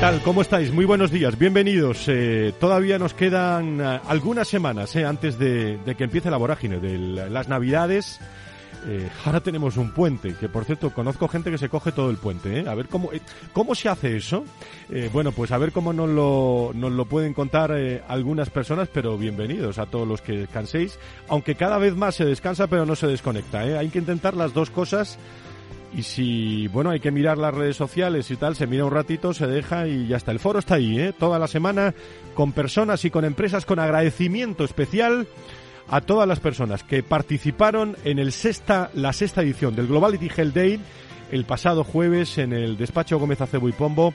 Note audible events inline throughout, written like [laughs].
Tal? ¿Cómo estáis? Muy buenos días, bienvenidos. Eh, todavía nos quedan eh, algunas semanas eh, antes de, que empiece la vorágine de las Navidades. ahora tenemos un puente, que por cierto conozco gente que se coge todo el puente. A ver cómo, cómo se hace eso. bueno, pues a ver cómo nos lo, nos lo pueden contar algunas personas, pero bienvenidos a todos los que descanséis. Aunque cada vez más se descansa, pero no se desconecta. Hay que intentar las dos cosas y si, bueno, hay que mirar las redes sociales y tal, se mira un ratito, se deja y ya está. El foro está ahí, ¿eh? Toda la semana con personas y con empresas con agradecimiento especial a todas las personas que participaron en el sexta, la sexta edición del Globality Health Day el pasado jueves en el despacho Gómez Acebo y Pombo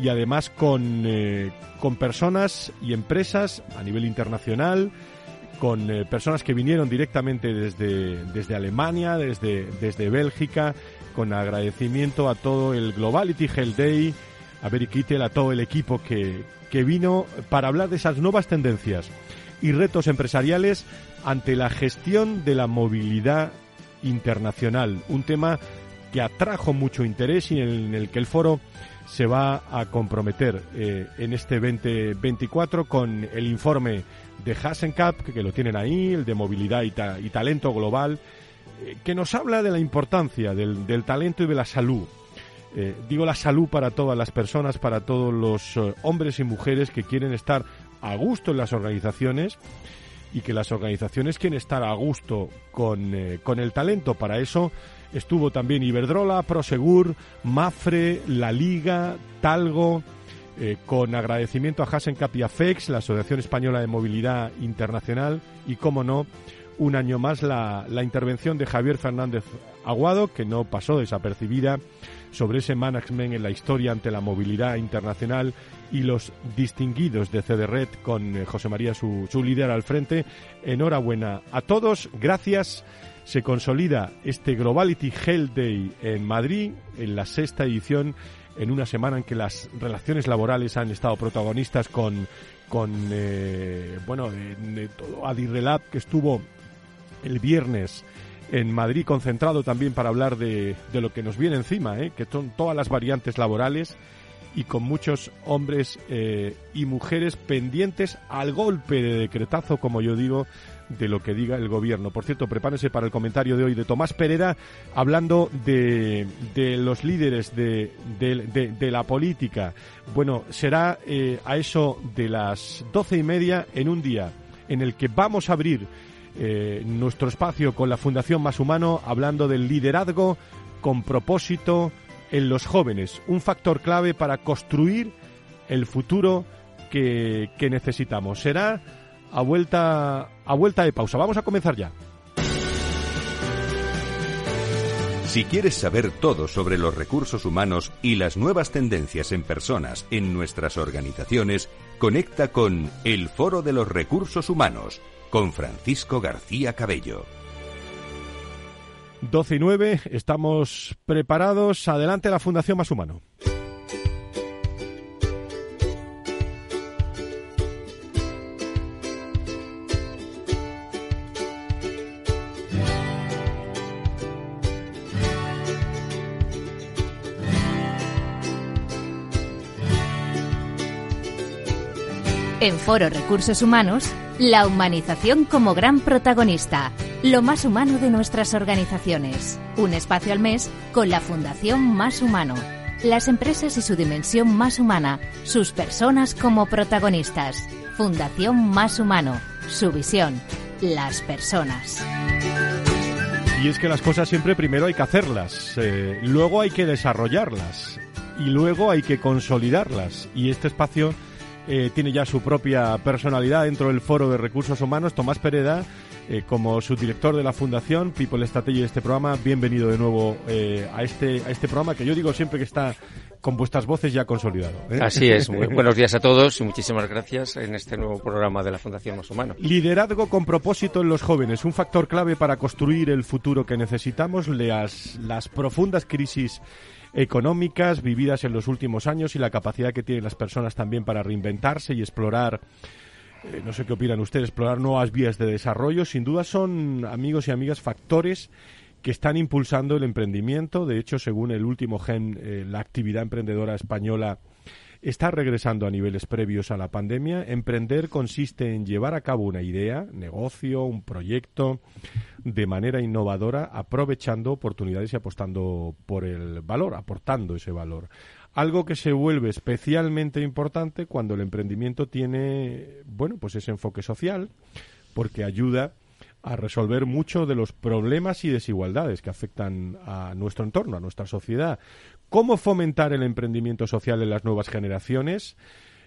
y además con, eh, con personas y empresas a nivel internacional, con eh, personas que vinieron directamente desde, desde Alemania, desde, desde Bélgica, con agradecimiento a todo el Globality Health Day, a Beri Kittel, a todo el equipo que, que vino para hablar de esas nuevas tendencias y retos empresariales ante la gestión de la movilidad internacional. Un tema que atrajo mucho interés y en el que el foro se va a comprometer eh, en este 2024 con el informe de Hasenkap, que, lo tienen ahí, el de movilidad y talento global, que nos habla de la importancia del, talento y de la salud. Eh, digo la salud para todas las personas, para todos los eh, hombres y mujeres que quieren estar a gusto en las organizaciones y que las organizaciones quieren estar a gusto con, con el talento. Para eso estuvo también Iberdrola, Prosegur, Mafre, La Liga, Talgo, con agradecimiento a Hasencap y a FEX, la Asociación Española de Movilidad Internacional, y, como no, un año más la, la, intervención de Javier Fernández Aguado, que no pasó desapercibida sobre ese management en la historia ante la movilidad internacional y los distinguidos de CDRED con eh, José María, su, su líder al frente. Enhorabuena a todos, gracias. Se consolida este Globality Health Day en Madrid, en la sexta edición, en una semana en que las relaciones laborales han estado protagonistas con, con eh, bueno, de, todo Adirrelab que estuvo el viernes en Madrid concentrado también para hablar de, de lo que nos viene encima, ¿eh? que son todas las variantes laborales y con muchos hombres eh, y mujeres pendientes al golpe de decretazo, como yo digo, de lo que diga el gobierno. Por cierto, prepárense para el comentario de hoy de Tomás Pereda hablando de, de los líderes de, de, de, la política. Bueno, será eh, a eso de las doce y media en un día en el que vamos a abrir eh, nuestro espacio con la Fundación Más Humano hablando del liderazgo con propósito en los jóvenes, un factor clave para construir el futuro que, que necesitamos. Será a vuelta, a vuelta de pausa. Vamos a comenzar ya. Si quieres saber todo sobre los recursos humanos y las nuevas tendencias en personas en nuestras organizaciones, conecta con el Foro de los Recursos Humanos con Francisco García Cabello. 12 y 9, estamos preparados. Adelante la Fundación Más Humano. En Foro Recursos Humanos, la humanización como gran protagonista, lo más humano de nuestras organizaciones. Un espacio al mes con la Fundación Más Humano. las empresas y su dimensión más humana, sus personas como protagonistas. Fundación Más Humano, su visión, las personas. Y es que las cosas siempre primero hay que hacerlas, eh, luego hay que desarrollarlas y luego hay que consolidarlas. Y este espacio eh, tiene ya su propia personalidad dentro del Foro de Recursos Humanos. Tomás Pereda, eh, como subdirector de la Fundación People Strategy de este programa, bienvenido de nuevo eh, a, este, a este programa que yo digo siempre que está con vuestras voces ya consolidado. Así es. [laughs] buenos días a todos y muchísimas gracias en este nuevo programa de la Fundación Más Humano. Liderazgo con propósito en los jóvenes, un factor clave para construir el futuro que necesitamos. Las, las profundas crisis económicas vividas en los últimos años y la capacidad que tienen las personas también para reinventarse y explorar eh, no sé qué opinan ustedes, explorar nuevas vías de desarrollo, sin duda son, amigos y amigas, factores que están impulsando el emprendimiento. De hecho, según el último gen, eh, la actividad emprendedora española está regresando a niveles previos a la pandemia. Emprender consiste en llevar a cabo una idea, negocio, un proyecto de manera innovadora, aprovechando oportunidades y apostando por el valor, aportando ese valor. Algo que se vuelve especialmente importante cuando el emprendimiento tiene, bueno, pues ese enfoque social, porque ayuda a resolver muchos de los problemas y desigualdades que afectan a nuestro entorno, a nuestra sociedad. ¿Cómo fomentar el emprendimiento social en las nuevas generaciones?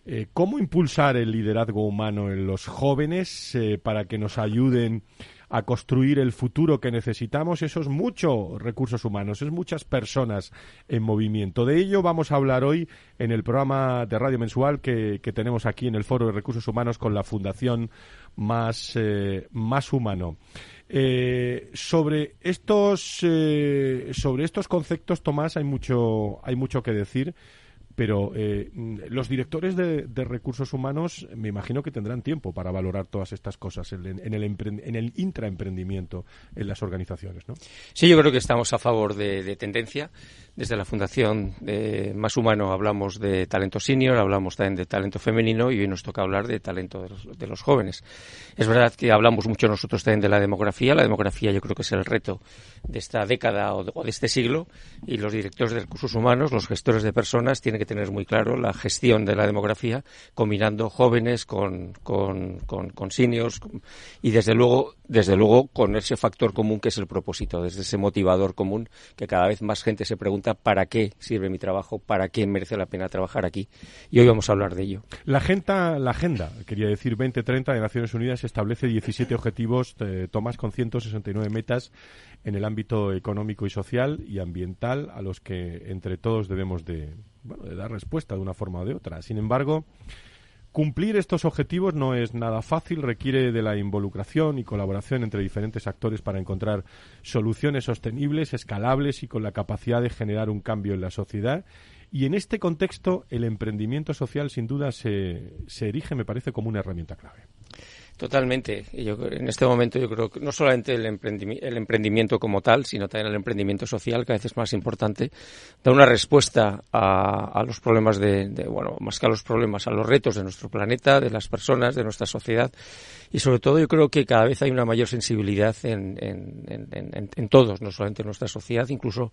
Eh, ¿Cómo impulsar el liderazgo humano en los jóvenes eh, para que nos ayuden a construir el futuro que necesitamos? Eso es mucho recursos humanos, es muchas personas en movimiento. De ello vamos a hablar hoy en el programa de radio mensual que, tenemos aquí en el Foro de Recursos Humanos con la Fundación Más, eh, más Humano. Sobre estos sobre estos conceptos Tomás hay mucho hay mucho que decir pero eh, los directores de, recursos humanos me imagino que tendrán tiempo para valorar todas estas cosas en, el, en el intraemprendimiento en las organizaciones, ¿no? Sí, yo creo que estamos a favor de, tendencia. Desde la Fundación de Más Humano hablamos de talento senior, hablamos también de talento femenino y hoy nos toca hablar de talento de los, jóvenes. Es verdad que hablamos mucho nosotros también de la demografía. La demografía yo creo que es el reto de esta década o de este siglo y los directores de recursos humanos, los gestores de personas, tienen que tener muy claro la gestión de la demografía, combinando jóvenes con, con, con, seniors y desde luego, desde luego con ese factor común que es el propósito, desde ese motivador común que cada vez más gente se pregunta para qué sirve mi trabajo, para qué merece la pena trabajar aquí. Y hoy vamos a hablar de ello. La agenda, la agenda quería decir 2030 de Naciones Unidas establece 17 objetivos, eh, Tomás, con 169 metas en el ámbito económico y social y ambiental a los que entre todos debemos de, bueno, de dar respuesta de una forma o de otra. Sin embargo, cumplir estos objetivos no es nada fácil, requiere de la involucración y colaboración entre diferentes actores para encontrar soluciones sostenibles, escalables y con la capacidad de generar un cambio en la sociedad. Y en este contexto, el emprendimiento social sin duda se, se erige, me parece, como una herramienta clave. Totalmente. Yo, en este momento yo creo que no solamente el, emprendimiento como tal, sino también el emprendimiento social, que a veces es más importante, da una respuesta a, los problemas de, bueno, más que a los problemas, a los retos de nuestro planeta, de las personas, de nuestra sociedad. Y sobre todo yo creo que cada vez hay una mayor sensibilidad en, en, todos, no solamente en nuestra sociedad, incluso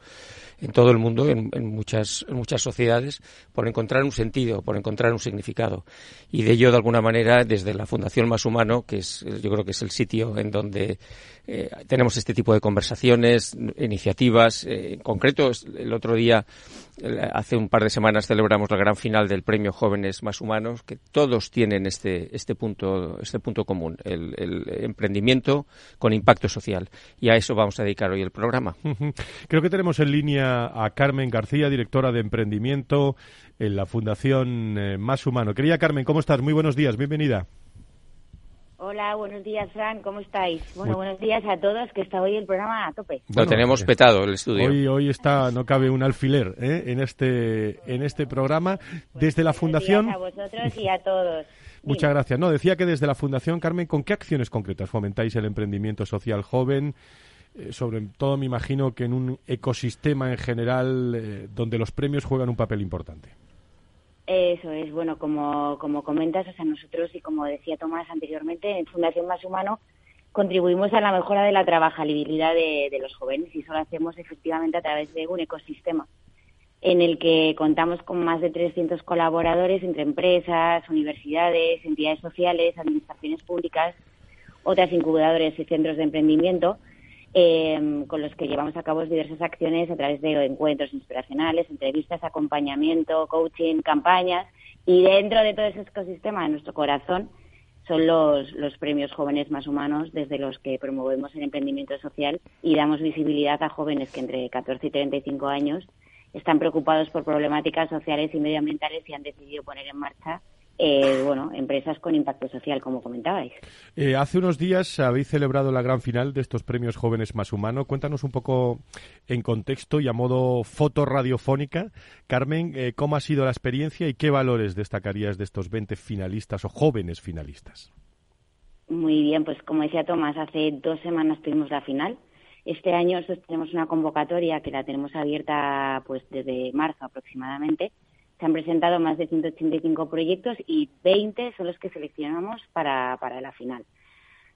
en todo el mundo, en, muchas, en muchas sociedades, por encontrar un sentido, por encontrar un significado. Y de ello, de alguna manera, desde la Fundación Más Humano, que es, yo creo que es el sitio en donde eh, tenemos este tipo de conversaciones, iniciativas. Eh, en concreto, el otro día, hace un par de semanas, celebramos la gran final del Premio Jóvenes Más Humanos, que todos tienen este, este, punto, este punto común, el, emprendimiento con impacto social. Y a eso vamos a dedicar hoy el programa. Creo que tenemos en línea a Carmen García, directora de emprendimiento en la Fundación eh, Más Humano. Querida Carmen, ¿cómo estás? Muy buenos días, bienvenida. Hola, buenos días, Fran, ¿cómo estáis? Bueno, buenos días a todos, que está hoy el programa a tope. Lo tenemos petado el estudio. Hoy, hoy está, no cabe un alfiler ¿eh? en este en este programa. Desde la Fundación. a vosotros y a todos. [laughs] Muchas gracias. No, decía que desde la Fundación, Carmen, ¿con qué acciones concretas fomentáis el emprendimiento social joven? Eh, sobre todo, me imagino que en un ecosistema en general eh, donde los premios juegan un papel importante. Eso es, bueno, como, como comentas, o sea, nosotros y como decía Tomás anteriormente, en Fundación Más Humano contribuimos a la mejora de la trabajabilidad de, los jóvenes y eso lo hacemos efectivamente a través de un ecosistema. en el que contamos con más de 300 colaboradores entre empresas, universidades, entidades sociales, administraciones públicas, otras incubadoras y centros de emprendimiento, eh, con los que llevamos a cabo diversas acciones a través de encuentros inspiracionales, entrevistas, acompañamiento, coaching, campañas. Y dentro de todo ese ecosistema de nuestro corazón son los, los premios jóvenes más humanos desde los que promovemos el emprendimiento social y damos visibilidad a jóvenes que entre 14 y 35 años están preocupados por problemáticas sociales y medioambientales y han decidido poner en marcha eh, bueno, empresas con impacto social, como comentabais. Eh, hace unos días habéis celebrado la gran final de estos premios Jóvenes Más Humano. Cuéntanos un poco en contexto y a modo foto radiofónica, Carmen, eh, cómo ha sido la experiencia y qué valores destacarías de estos 20 finalistas o jóvenes finalistas. Muy bien, pues como decía Tomás, hace dos semanas tuvimos la final. Este año tenemos una convocatoria que la tenemos abierta pues desde marzo aproximadamente se han presentado más de 185 proyectos y 20 son los que seleccionamos para, para la final.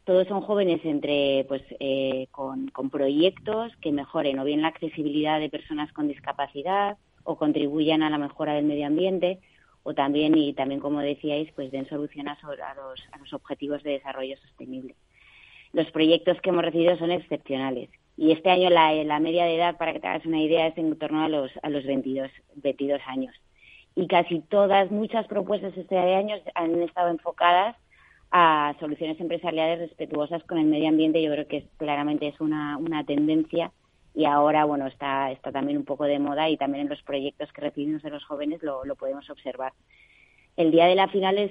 Todos son jóvenes entre, pues, eh, con, con proyectos que mejoren o bien la accesibilidad de personas con discapacidad o contribuyan a la mejora del medio ambiente o también, y también como decíais, pues den soluciones a los, a los objetivos de desarrollo sostenible. Los proyectos que hemos recibido son excepcionales y este año la, la media de edad, para que te hagas una idea, es en torno a los, a los 22, 22 años y casi todas, muchas propuestas este año han estado enfocadas a soluciones empresariales respetuosas con el medio ambiente. Yo creo que claramente es una, una tendencia y ahora, bueno, está, está también un poco de moda y también en los proyectos que recibimos de los jóvenes lo, lo podemos observar. El día de la final es,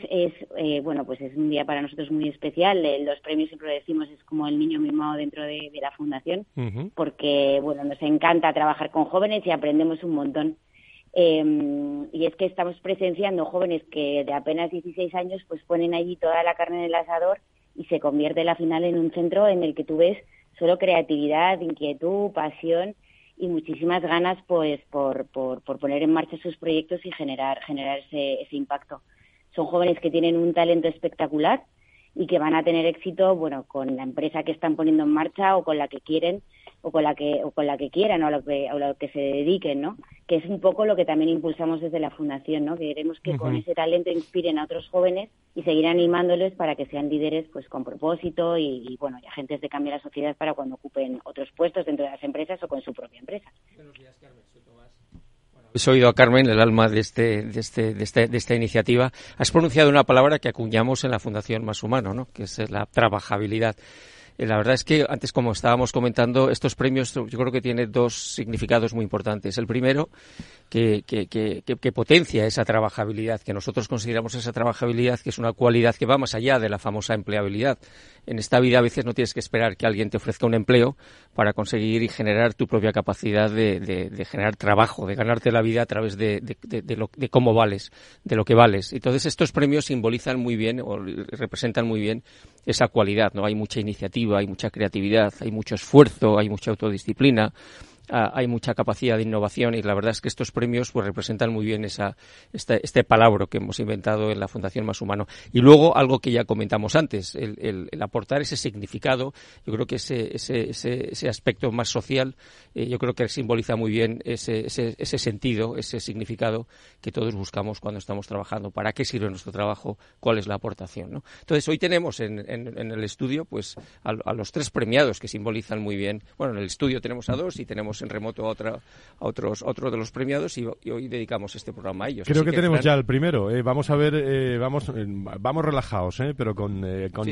eh, bueno, pues es un día para nosotros muy especial. Eh, los premios siempre lo decimos es como el niño mimado dentro de, la fundación, porque bueno, nos encanta trabajar con jóvenes y aprendemos un montón eh, y es que estamos presenciando jóvenes que de apenas 16 años pues ponen allí toda la carne en el asador y se convierte la final en un centro en el que tú ves solo creatividad, inquietud, pasión y muchísimas ganas pues por, por, por poner en marcha sus proyectos y generar, generar ese, ese impacto. Son jóvenes que tienen un talento espectacular y que van a tener éxito bueno con la empresa que están poniendo en marcha o con la que quieren o con la que o con la que quieran o a lo que a lo que se dediquen no que es un poco lo que también impulsamos desde la fundación no que queremos que con ese talento inspiren a otros jóvenes y seguir animándoles para que sean líderes pues con propósito y, bueno y agentes de cambio a la sociedad para cuando ocupen otros puestos dentro de las empresas o con su propia empresa Buenos días, Carmen. Soy oído a Carmen, el alma de, este, de, este, de, este, de esta iniciativa. Has pronunciado una palabra que acuñamos en la Fundación Más Humano, ¿no? que es la trabajabilidad. Eh, la verdad es que antes, como estábamos comentando, estos premios yo creo que tienen dos significados muy importantes. El primero, que, que, que, que, potencia esa trabajabilidad, que nosotros consideramos esa trabajabilidad que es una cualidad que va más allá de la famosa empleabilidad. En esta vida a veces no tienes que esperar que alguien te ofrezca un empleo para conseguir y generar tu propia capacidad de, generar trabajo, de ganarte la vida a través de, de cómo vales, de lo que vales. Entonces estos premios simbolizan muy bien o representan muy bien esa cualidad, ¿no? Hay mucha iniciativa, hay mucha creatividad, hay mucho esfuerzo, hay mucha autodisciplina, hay mucha capacidad de innovación y la verdad es que estos premios pues representan muy bien esa, este, este palabra que hemos inventado en la Fundación Más Humano. Y luego algo que ya comentamos antes, el, aportar ese significado, yo creo que ese, ese, ese, aspecto más social, eh, yo creo que simboliza muy bien ese, ese, ese sentido, ese significado que todos buscamos cuando estamos trabajando. ¿Para qué sirve nuestro trabajo? ¿Cuál es la aportación? ¿no? Entonces hoy tenemos en, en, el estudio pues a, a los tres premiados que simbolizan muy bien. Bueno, en el estudio tenemos a dos y tenemos en remoto a, otra, a otros, otros de los premiados y, hoy dedicamos este programa a ellos. Creo que, tenemos ya el primero. Eh, vamos a ver, eh, vamos, eh, vamos relajados, eh, pero con, con,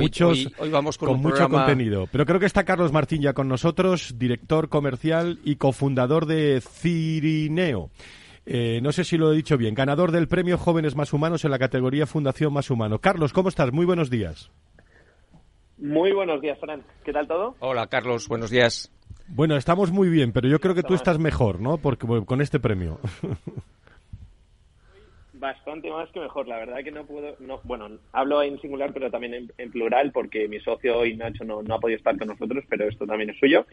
muchos, vamos con, mucho contenido. Pero creo que está Carlos Martín ya con nosotros, director comercial y cofundador de Cirineo. no sé si lo he dicho bien, ganador del premio Jóvenes Más Humanos en la categoría Fundación Más Humano. Carlos, ¿cómo estás? Muy buenos días. Muy buenos días, Fran. ¿Qué tal todo? Hola, Carlos. Buenos días. Bueno, estamos muy bien, pero yo creo que tú estás mejor, ¿no? Porque con este premio. Bastante más que mejor, la verdad que no puedo, no, bueno, hablo en singular pero también en, plural porque mi socio hoy Nacho no, no ha podido estar con nosotros, pero esto también es suyo.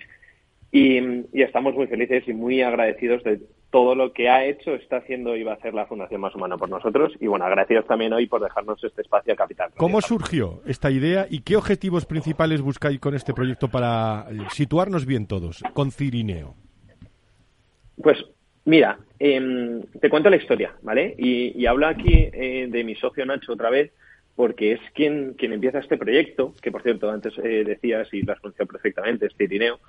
Y, estamos muy felices y muy agradecidos de todo lo que ha hecho, está haciendo y va a hacer la Fundación Más Humana por nosotros. Y bueno, agradecidos también hoy por dejarnos este espacio a Capital. ¿Cómo surgió esta idea y qué objetivos principales buscáis con este proyecto para situarnos bien todos, con Cirineo? Pues Mira, em, te cuento la historia, ¿vale? Y, hablo aquí eh, de mi socio Nacho otra vez, porque es quien, quien empieza este proyecto, que por cierto antes eh, decías y lo has pronunciado perfectamente, es Tirineo.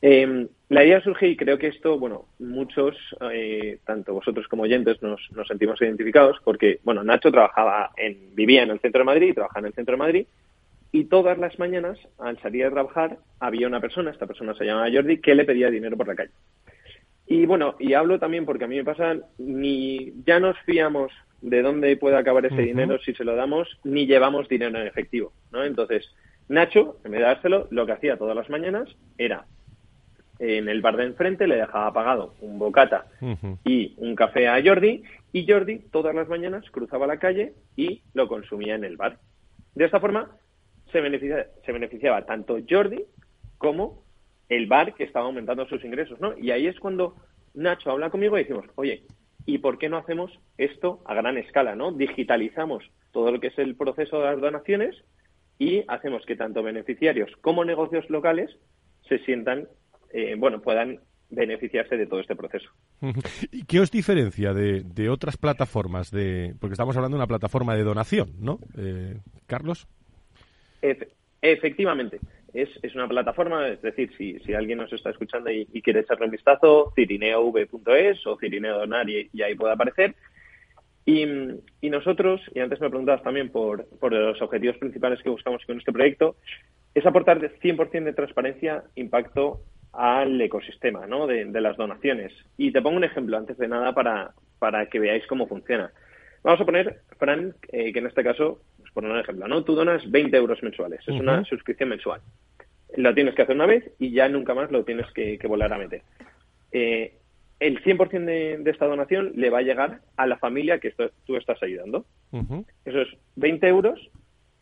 Em, la idea surge y creo que esto, bueno, muchos, eh, tanto vosotros como oyentes, nos, nos, sentimos identificados porque, bueno, Nacho trabajaba en, vivía en el centro de Madrid, trabajaba en el centro de Madrid, y todas las mañanas, al salir a trabajar, había una persona, esta persona se llama Jordi, que le pedía dinero por la calle. Y bueno, y hablo también porque a mí me pasa, ni ya nos fiamos de dónde puede acabar ese dinero si se lo damos, ni llevamos dinero en efectivo, ¿no? Entonces, Nacho, en vez de dárselo, lo que hacía todas las mañanas era en el bar de enfrente le dejaba pagado un bocata y un café a Jordi y Jordi todas las mañanas cruzaba la calle y lo consumía en el bar. De esta forma se beneficiaba, se beneficiaba tanto Jordi como el bar que estaba aumentando sus ingresos, ¿no? Y ahí es cuando Nacho habla conmigo y decimos, oye, ¿y por qué no hacemos esto a gran escala, ¿no? Digitalizamos todo lo que es el proceso de las donaciones y hacemos que tanto beneficiarios como negocios locales se sientan, eh, bueno, puedan beneficiarse de todo este proceso. ¿Y qué os diferencia de, otras plataformas? de Porque estamos hablando de una plataforma de donación, ¿no? Eh, Carlos. efectivamente es, es una plataforma, es decir, si, si alguien nos está escuchando y, quiere echarle un vistazo, cirineov.es o Cirineo Donar y, ahí puede aparecer. Y, y, nosotros, y antes me preguntabas también por, por los objetivos principales que buscamos con este proyecto, es aportar 100% de transparencia, impacto al ecosistema ¿no? de, de, las donaciones. Y te pongo un ejemplo antes de nada para, para que veáis cómo funciona. Vamos a poner, Fran, eh, que en este caso por un ejemplo, ¿no? Tú donas 20 euros mensuales, es una suscripción mensual. Lo tienes que hacer una vez y ya nunca más lo tienes que, volver a meter. Eh, el 100% de, de, esta donación le va a llegar a la familia que tú estás ayudando. Esos 20 euros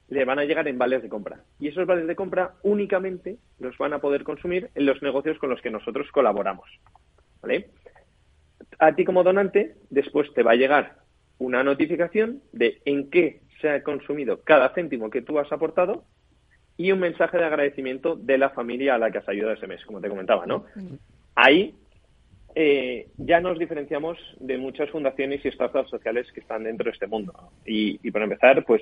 le van a llegar en vales de compra. Y esos vales de compra únicamente los van a poder consumir en los negocios con los que nosotros colaboramos. ¿Vale? A ti como donante, después te va a llegar una notificación de en qué se ha consumido cada céntimo que tú has aportado y un mensaje de agradecimiento de la familia a la que has ayudado ese mes, como te comentaba, ¿no? Ahí eh, ya nos diferenciamos de muchas fundaciones y startups sociales que están dentro de este mundo. Y, para empezar, pues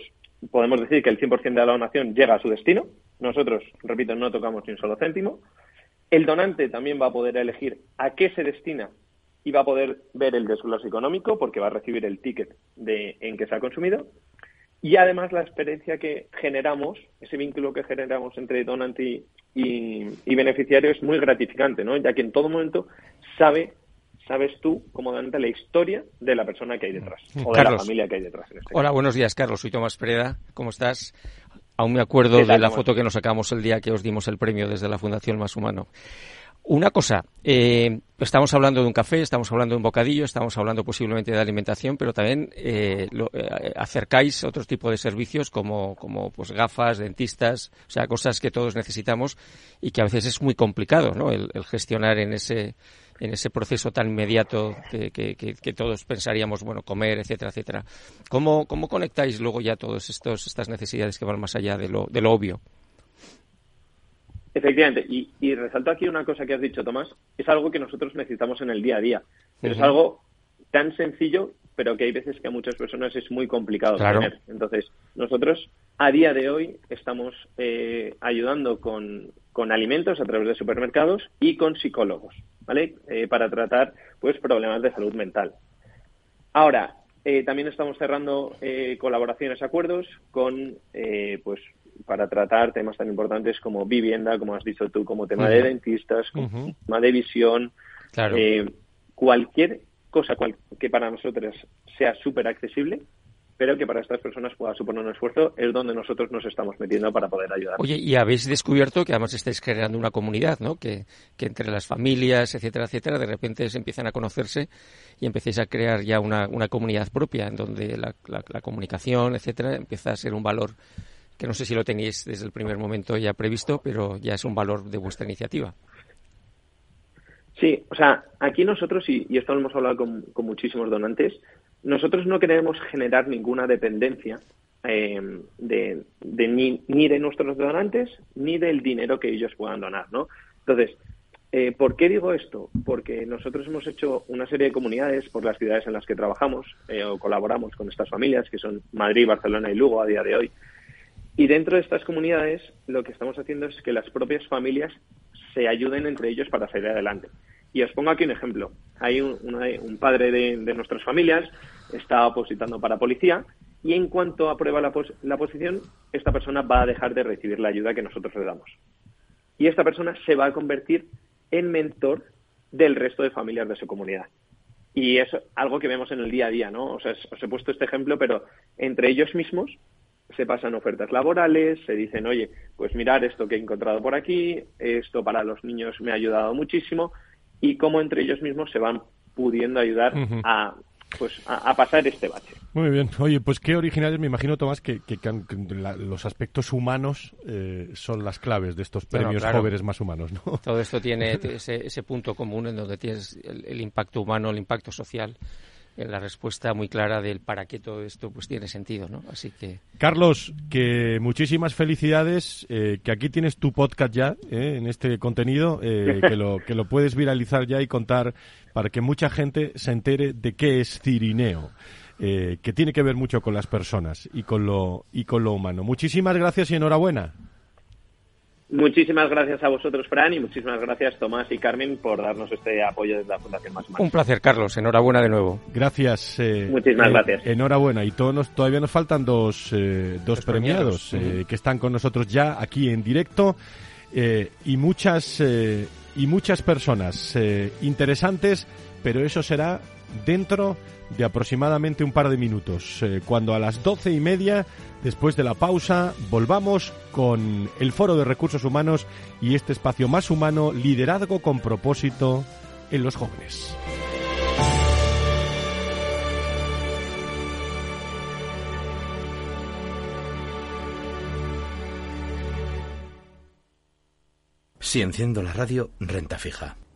podemos decir que el 100% de la donación llega a su destino. Nosotros, repito, no tocamos ni un solo céntimo. El donante también va a poder elegir a qué se destina y va a poder ver el desglose económico porque va a recibir el ticket de, en que se ha consumido. Y además la experiencia que generamos, ese vínculo que generamos entre donante y, beneficiario es muy gratificante, ¿no? Ya que en todo momento sabe, sabes tú como donante la historia de la persona que hay detrás o de la familia que hay detrás. Este Hola, buenos días, Carlos. Soy Tomás Pereda. ¿Cómo estás? Aún me acuerdo de la foto que nos sacamos el día que os dimos el premio desde la Fundación Más Humano. Una cosa, eh, estamos hablando de un café, estamos hablando de un bocadillo, estamos hablando posiblemente de alimentación, pero también eh, eh, acercáis otro tipo de servicios como, como pues gafas, dentistas, o sea, cosas que todos necesitamos y que a veces es muy complicado, ¿no? El, gestionar en ese en ese proceso tan inmediato que, que, todos pensaríamos, bueno, comer, etcétera, etcétera. ¿Cómo, ¿Cómo conectáis luego ya todas estas necesidades que van más allá de lo, de lo obvio? Efectivamente, y, resalto aquí una cosa que has dicho, Tomás, es algo que nosotros necesitamos en el día a día, pero es algo tan sencillo, pero que hay veces que a muchas personas es muy complicado tener. Entonces, nosotros a día de hoy estamos eh, ayudando con, con, alimentos a través de supermercados y con psicólogos, ¿vale? Eh, para tratar, pues, problemas de salud mental. Ahora, eh, también estamos cerrando colaboraciones, acuerdos con, pues, para tratar temas tan importantes como vivienda, como has dicho tú, como tema de dentistas, como tema de visión, eh, cualquier cosa que para nosotros sea súper accesible, pero que para estas personas pueda suponer un esfuerzo, es donde nosotros nos estamos metiendo para poder ayudar. Oye, y habéis descubierto que además estáis creando una comunidad, ¿no? Que, que entre las familias, etcétera, etcétera, de repente se empiezan a conocerse y empecéis a crear ya una, una comunidad propia en donde la, la comunicación, etcétera, empieza a ser un valor que no sé si lo tenéis desde el primer momento ya previsto, pero ya es un valor de vuestra iniciativa. Sí, o sea, aquí nosotros, y, esto lo hemos hablado con, muchísimos donantes, nosotros no queremos generar ninguna dependencia eh, de, ni, de nuestros donantes ni del dinero que ellos puedan donar, ¿no? Entonces, Eh, ¿Por qué digo esto? Porque nosotros hemos hecho una serie de comunidades por las ciudades en las que trabajamos eh, o colaboramos con estas familias, que son Madrid, Barcelona y Lugo a día de hoy. Y dentro de estas comunidades lo que estamos haciendo es que las propias familias se ayuden entre ellos para salir adelante. Y os pongo aquí un ejemplo. Hay un, padre de, nuestras familias, está opositando para policía y en cuanto aprueba la, la posición, esta persona va a dejar de recibir la ayuda que nosotros le damos. Y esta persona se va a convertir en mentor del resto de familias de su comunidad. Y es algo que vemos en el día a día, ¿no? O sea, os he puesto este ejemplo, pero entre ellos mismos se pasan ofertas laborales, se dicen, oye, pues mirar esto que he encontrado por aquí, esto para los niños me ha ayudado muchísimo, y cómo entre ellos mismos se van pudiendo ayudar a pues a, pasar este bache. Muy bien. Oye, pues qué originales, me imagino, Tomás, que, los aspectos humanos eh, son las claves de estos premios jóvenes más humanos, ¿no? Todo esto tiene [laughs] ese, punto común en donde tienes el impacto humano, el impacto social la respuesta muy clara del para qué todo esto pues tiene sentido, ¿no? Así que Carlos, que muchísimas felicidades, eh, que aquí tienes tu podcast ya eh, en este contenido, eh, que lo que lo puedes viralizar ya y contar para que mucha gente se entere de qué es Cirineo. que tiene que ver mucho con las personas y con lo y con lo humano. Muchísimas gracias y enhorabuena. Muchísimas gracias a vosotros, Fran, y muchísimas gracias, Tomás y Carmen, por darnos este apoyo desde la Fundación Más Un placer, Carlos. Enhorabuena de nuevo. Gracias. Eh, muchísimas eh, gracias. Enhorabuena. Y todos todavía nos faltan dos, eh, dos premiados, que están con nosotros ya aquí en directo y muchas y muchas personas interesantes, pero eso será dentro de aproximadamente un par de minutos, eh, cuando a las doce y media, después de la pausa, volvamos con el Foro de Recursos Humanos y este espacio más humano, liderazgo con propósito en los jóvenes. Si enciendo la radio, renta fija.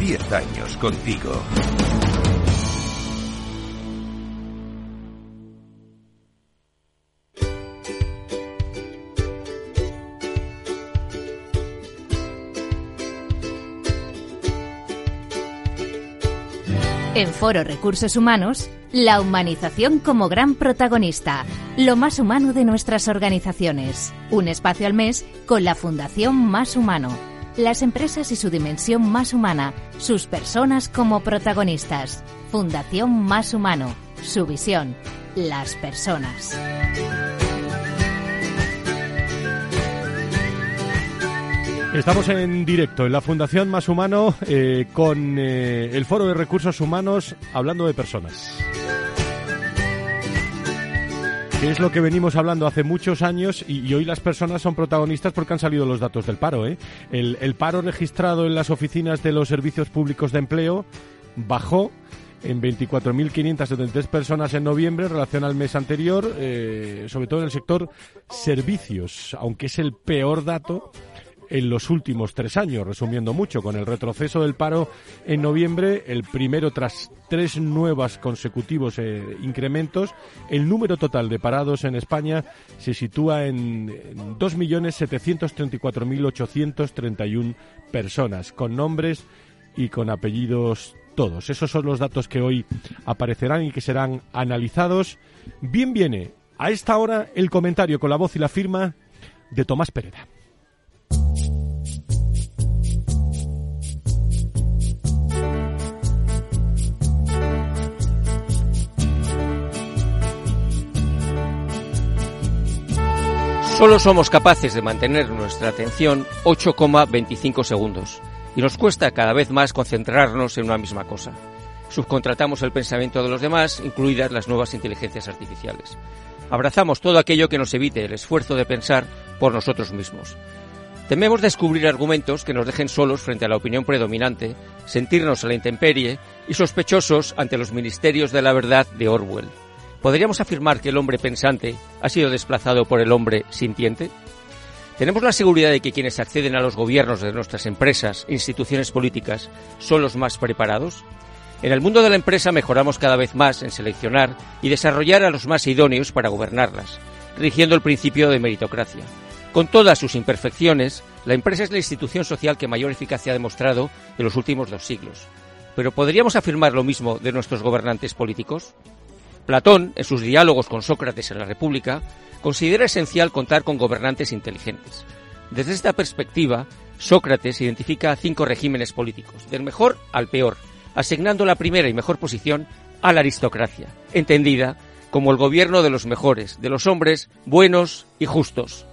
10 años contigo. En Foro Recursos Humanos, la humanización como gran protagonista, lo más humano de nuestras organizaciones. Un espacio al mes con la Fundación Más Humano. Las empresas y su dimensión más humana, sus personas como protagonistas. Fundación Más Humano, su visión, las personas. Estamos en directo en la Fundación Más Humano eh, con eh, el Foro de Recursos Humanos hablando de personas. Que es lo que venimos hablando hace muchos años y, hoy las personas son protagonistas porque han salido los datos del paro. ¿eh? El, el paro registrado en las oficinas de los servicios públicos de empleo bajó en 24.573 personas en noviembre en relación al mes anterior, eh, sobre todo en el sector servicios, aunque es el peor dato en los últimos tres años, resumiendo mucho, con el retroceso del paro en noviembre, el primero tras tres nuevas consecutivos eh, incrementos, el número total de parados en España se sitúa en, en 2.734.831 personas, con nombres y con apellidos todos. Esos son los datos que hoy aparecerán y que serán analizados. Bien viene a esta hora el comentario con la voz y la firma de Tomás Pereda. Solo somos capaces de mantener nuestra atención 8,25 segundos y nos cuesta cada vez más concentrarnos en una misma cosa. Subcontratamos el pensamiento de los demás, incluidas las nuevas inteligencias artificiales. Abrazamos todo aquello que nos evite el esfuerzo de pensar por nosotros mismos. Tememos descubrir argumentos que nos dejen solos frente a la opinión predominante, sentirnos a la intemperie y sospechosos ante los ministerios de la verdad de Orwell. ¿Podríamos afirmar que el hombre pensante ha sido desplazado por el hombre sintiente? ¿Tenemos la seguridad de que quienes acceden a los gobiernos de nuestras empresas instituciones políticas son los más preparados? En el mundo de la empresa mejoramos cada vez más en seleccionar y desarrollar a los más idóneos para gobernarlas, rigiendo el principio de meritocracia. Con todas sus imperfecciones, la empresa es la institución social que mayor eficacia ha demostrado en los últimos dos siglos. Pero ¿podríamos afirmar lo mismo de nuestros gobernantes políticos? Platón, en sus diálogos con Sócrates en la República, considera esencial contar con gobernantes inteligentes. Desde esta perspectiva, Sócrates identifica cinco regímenes políticos, del mejor al peor, asignando la primera y mejor posición a la aristocracia, entendida como el gobierno de los mejores, de los hombres buenos y justos.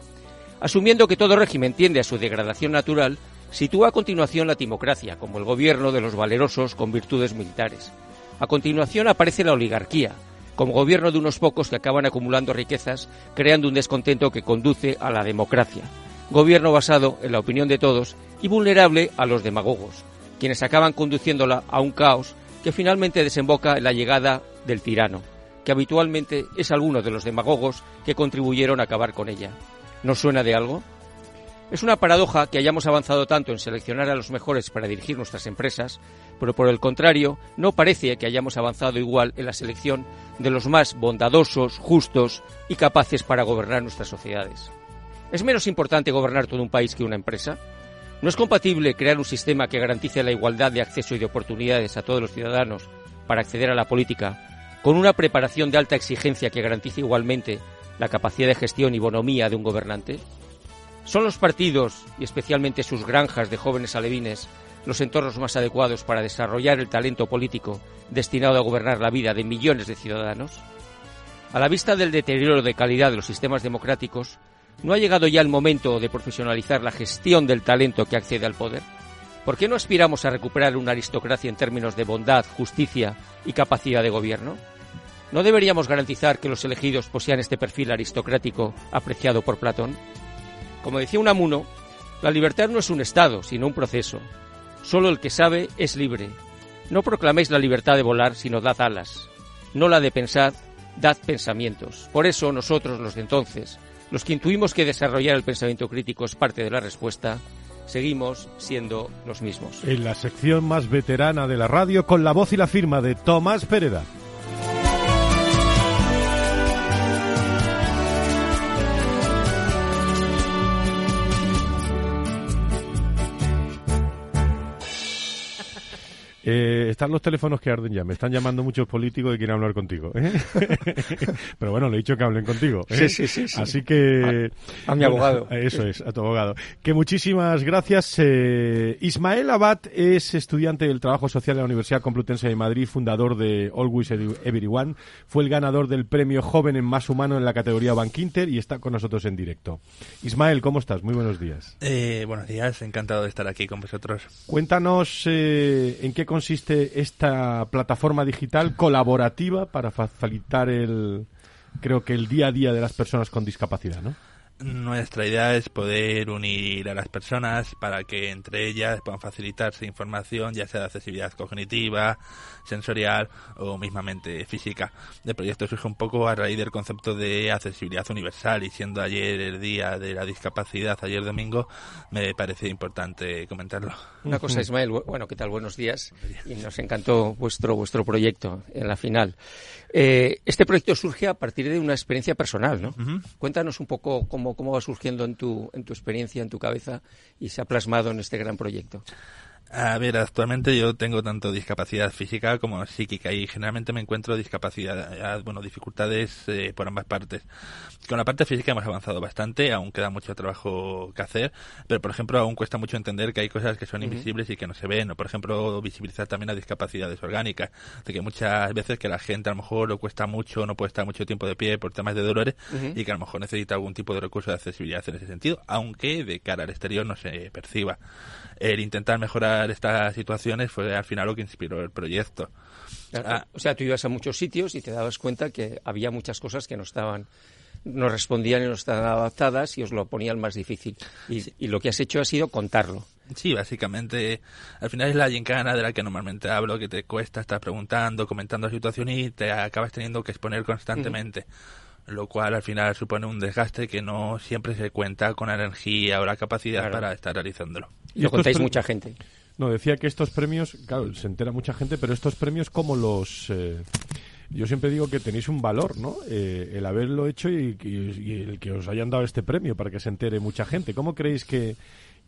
Asumiendo que todo régimen tiende a su degradación natural, sitúa a continuación la timocracia como el gobierno de los valerosos con virtudes militares. A continuación aparece la oligarquía, como gobierno de unos pocos que acaban acumulando riquezas, creando un descontento que conduce a la democracia. Gobierno basado en la opinión de todos y vulnerable a los demagogos, quienes acaban conduciéndola a un caos que finalmente desemboca en la llegada del tirano, que habitualmente es alguno de los demagogos que contribuyeron a acabar con ella. ¿Nos suena de algo? Es una paradoja que hayamos avanzado tanto en seleccionar a los mejores para dirigir nuestras empresas, pero por el contrario, no parece que hayamos avanzado igual en la selección de los más bondadosos, justos y capaces para gobernar nuestras sociedades. ¿Es menos importante gobernar todo un país que una empresa? ¿No es compatible crear un sistema que garantice la igualdad de acceso y de oportunidades a todos los ciudadanos para acceder a la política, con una preparación de alta exigencia que garantice igualmente la capacidad de gestión y bonomía de un gobernante? ¿Son los partidos, y especialmente sus granjas de jóvenes alevines, los entornos más adecuados para desarrollar el talento político destinado a gobernar la vida de millones de ciudadanos? A la vista del deterioro de calidad de los sistemas democráticos, ¿no ha llegado ya el momento de profesionalizar la gestión del talento que accede al poder? ¿Por qué no aspiramos a recuperar una aristocracia en términos de bondad, justicia y capacidad de gobierno? ¿No deberíamos garantizar que los elegidos posean este perfil aristocrático apreciado por Platón? Como decía Unamuno, la libertad no es un estado, sino un proceso. Solo el que sabe es libre. No proclaméis la libertad de volar, sino dad alas. No la de pensar, dad pensamientos. Por eso nosotros, los de entonces, los que intuimos que desarrollar el pensamiento crítico es parte de la respuesta, seguimos siendo los mismos. En la sección más veterana de la radio, con la voz y la firma de Tomás Pereda. Eh, están los teléfonos que arden ya. Me están llamando muchos políticos y quieren hablar contigo. ¿eh? [laughs] Pero bueno, le he dicho que hablen contigo. ¿eh? Sí, sí, sí, Así que... A, mi abogado. [laughs] Eso es, a tu abogado. Que muchísimas gracias. Eh, Ismael Abad es estudiante del Trabajo Social de la Universidad Complutense de Madrid, fundador de Always Everyone. Fue el ganador del premio Joven en Más Humano en la categoría Bankinter y está con nosotros en directo. Ismael, ¿cómo estás? Muy buenos días. Eh, buenos días, encantado de estar aquí con vosotros. Cuéntanos eh, en qué consiste esta plataforma digital colaborativa para facilitar el, creo que el día a día de las personas con discapacidad, ¿no? Nuestra idea es poder unir a las personas para que entre ellas puedan facilitarse información, ya sea de accesibilidad cognitiva, sensorial o mismamente física. El proyecto surge un poco a raíz del concepto de accesibilidad universal y siendo ayer el día de la discapacidad, ayer domingo, me parece importante comentarlo. Una cosa, Ismael, bueno, ¿qué tal? Buenos días. Y nos encantó vuestro, vuestro proyecto en la final. Eh, este proyecto surge a partir de una experiencia personal, ¿no? Cuéntanos un poco cómo, cómo va surgiendo en tu, en tu experiencia, en tu cabeza y se ha plasmado en este gran proyecto. A ver, actualmente yo tengo tanto discapacidad física como psíquica y generalmente me encuentro discapacidad, bueno, dificultades eh, por ambas partes. Con la parte física hemos avanzado bastante, aún queda mucho trabajo que hacer, pero por ejemplo aún cuesta mucho entender que hay cosas que son invisibles y que no se ven, o por ejemplo visibilizar también las discapacidades orgánicas, de que muchas veces que la gente a lo mejor le cuesta mucho, no puede estar mucho tiempo de pie por temas de dolores y que a lo mejor necesita algún tipo de recurso de accesibilidad en ese sentido, aunque de cara al exterior no se perciba. El intentar mejorar estas situaciones fue al final lo que inspiró el proyecto. Ah. o sea, tú ibas a muchos sitios y te dabas cuenta que había muchas cosas que no estaban no respondían y no estaban adaptadas y os lo ponían más difícil. Y, lo que has hecho ha sido contarlo. Sí, básicamente, al final es la gincana de la que normalmente hablo, que te cuesta estar preguntando, comentando la situación y te acabas teniendo que exponer constantemente. Lo cual al final supone un desgaste que no siempre se cuenta con la energía o la capacidad para estar realizándolo. Y lo contáis mucha gente. No, decía que estos premios, claro, se entera mucha gente, pero estos premios como los... Eh, yo siempre digo que tenéis un valor, ¿no? Eh, el haberlo hecho y, el que os hayan dado este premio para que se entere mucha gente. ¿Cómo creéis que,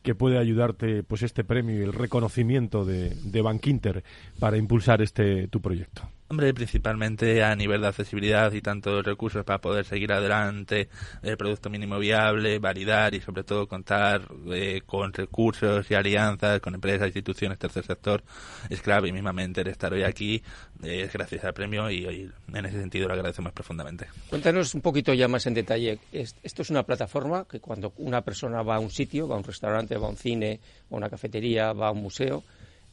que puede ayudarte pues este premio y el reconocimiento de, de Bankinter para impulsar este tu proyecto? Hombre, principalmente a nivel de accesibilidad y tantos recursos para poder seguir adelante, el producto mínimo viable, validar y sobre todo contar eh, con recursos y alianzas con empresas, instituciones, tercer sector, es clave y mismamente el estar hoy aquí es gracias al premio y, hoy en ese sentido lo agradecemos profundamente. Cuéntanos un poquito ya más en detalle. Esto es una plataforma que cuando una persona va a un sitio, va a un restaurante, va a un cine, va a una cafetería, va a un museo,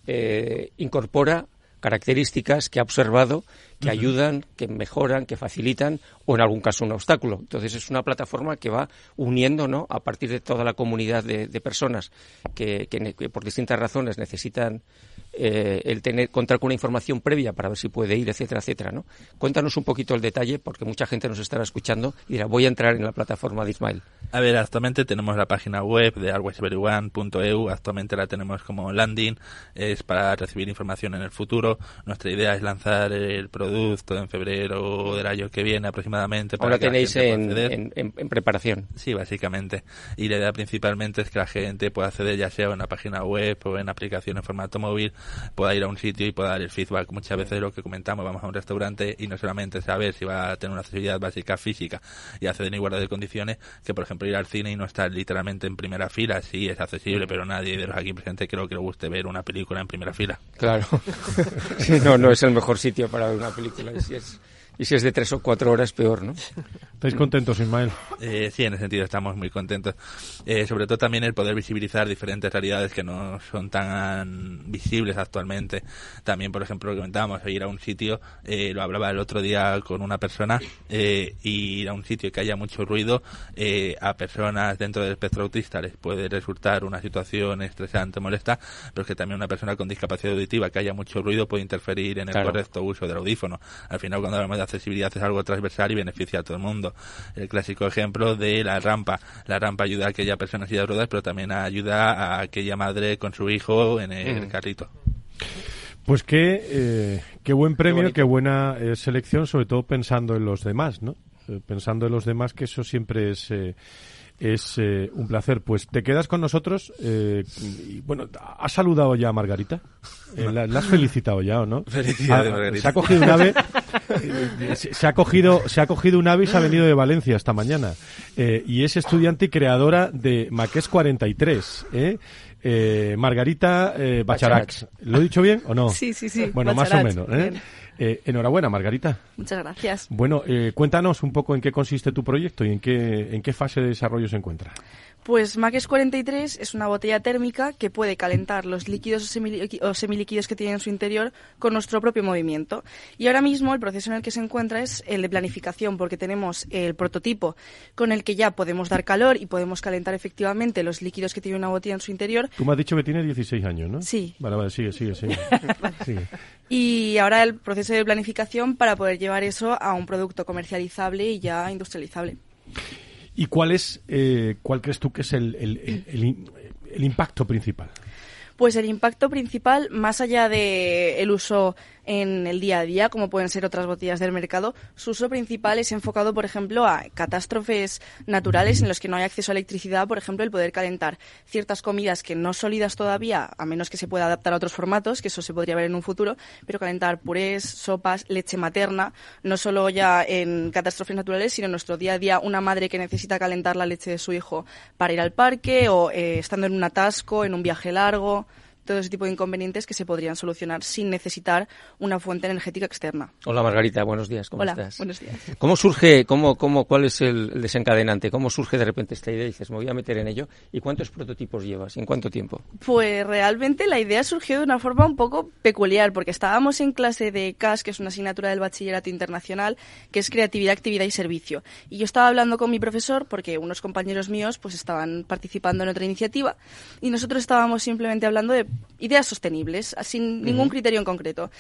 eh, incorpora características que ha observado que ayudan, que mejoran, que facilitan o en algún caso un obstáculo. Entonces es una plataforma que va uniendo ¿no? a partir de toda la comunidad de, personas que, por distintas razones necesitan eh, el tener contar con una información previa para ver si puede ir, etcétera, etcétera. ¿no? Cuéntanos un poquito el detalle porque mucha gente nos estará escuchando y dirá voy a entrar en la plataforma de Ismael. A ver, actualmente tenemos la página web de alwaysveryone.eu, actualmente la tenemos como landing, es para recibir información en el futuro. Nuestra idea es lanzar el producto en febrero del año que viene aproximadamente. Para Ahora tenéis en, en, preparación. Sí, básicamente. Y la idea principalmente es que la gente pueda acceder ya sea en una página web o en aplicación en formato móvil, pueda ir a un sitio y pueda dar el feedback. Muchas veces lo que comentamos, vamos a un restaurante y no solamente saber si va a tener una accesibilidad básica física y acceder en igualdad de condiciones, que por ejemplo ir al cine y no estar literalmente en primera fila, sí es accesible, pero nadie de los aquí presentes creo que le guste ver una película en primera fila. Claro. [laughs] no, no es el mejor sitio para ver una película. Y si es, y si es de tres o cuatro horas, peor, ¿no? ¿Estáis contentos, Ismael? Eh, sí, en ese sentido estamos muy contentos. Eh, sobre todo también el poder visibilizar diferentes realidades que no son tan visibles actualmente. También, por ejemplo, lo comentábamos, ir a un sitio, eh, lo hablaba el otro día con una persona, eh, ir a un sitio que haya mucho ruido, a personas dentro del espectro autista les puede resultar una situación estresante, molesta, pero que también una persona con discapacidad auditiva que haya mucho ruido puede interferir en el correcto uso del audífono. Al final, cuando hablamos de accesibilidad es algo transversal y beneficia a todo el mundo. El clásico ejemplo de la rampa. La rampa ayuda a aquella persona en silla de ruedas, pero también ayuda a aquella madre con su hijo en el carrito. Pues qué, eh, qué buen premio, qué, buena eh, selección, sobre todo pensando en los demás, ¿no? Eh, pensando en los demás, que eso siempre es es un placer. Pues te quedas con nosotros. y, bueno, ¿has saludado ya a Margarita? ¿la, has felicitado ya o no? Felicidades, ah, Margarita. Se ha cogido un ave. se, ha cogido, se ha cogido un ave y se ha venido de Valencia esta mañana. y es estudiante y creadora de Maqués 43. ¿eh? Eh, Margarita eh, Bacharax. ¿Lo he dicho bien o no? [laughs] Sí, sí, sí. Bueno, más o menos. ¿eh? ¿eh? enhorabuena, Margarita. Muchas gracias. Bueno, cuéntanos un poco en qué consiste tu proyecto y en qué, en qué fase de desarrollo se encuentra. Pues Max 43 es una botella térmica que puede calentar los líquidos o, semilíquidos que tiene en su interior con nuestro propio movimiento. Y ahora mismo el proceso en el que se encuentra es el de planificación, porque tenemos el prototipo con el que ya podemos dar calor y podemos calentar efectivamente los líquidos que tiene una botella en su interior. Tú me has dicho que tiene 16 años, ¿no? Sí. Vale, vale, sigue, sigue, [laughs] sigue. Y ahora el proceso de planificación para poder llevar eso a un producto comercializable y ya industrializable. ¿Y cuál es, eh, cuál crees tú que es el, el impacto principal? Pues el impacto principal, más allá de el uso en el día a día, como pueden ser otras botellas del mercado, su uso principal es enfocado, por ejemplo, a catástrofes naturales en los que no hay acceso a electricidad, por ejemplo, el poder calentar ciertas comidas que no sólidas todavía, a menos que se pueda adaptar a otros formatos, que eso se podría ver en un futuro, pero calentar purés, sopas, leche materna, no solo ya en catástrofes naturales, sino en nuestro día a día, una madre que necesita calentar la leche de su hijo para ir al parque o eh, estando en un atasco, en un viaje largo todo ese tipo de inconvenientes que se podrían solucionar sin necesitar una fuente energética externa. Hola Margarita, buenos días, ¿cómo Hola, estás? buenos días. ¿Cómo surge, cómo, cómo, cuál es el desencadenante? ¿Cómo surge de repente esta idea y dices, me voy a meter en ello? ¿Y cuántos prototipos llevas? ¿Y en cuánto tiempo? Pues realmente la idea surgió de una forma un poco peculiar, porque estábamos en clase de CAS, que es una asignatura del Bachillerato Internacional, que es Creatividad, Actividad y Servicio. Y yo estaba hablando con mi profesor, porque unos compañeros míos pues estaban participando en otra iniciativa, y nosotros estábamos simplemente hablando de ideas sostenibles, sin ningún criterio en concreto.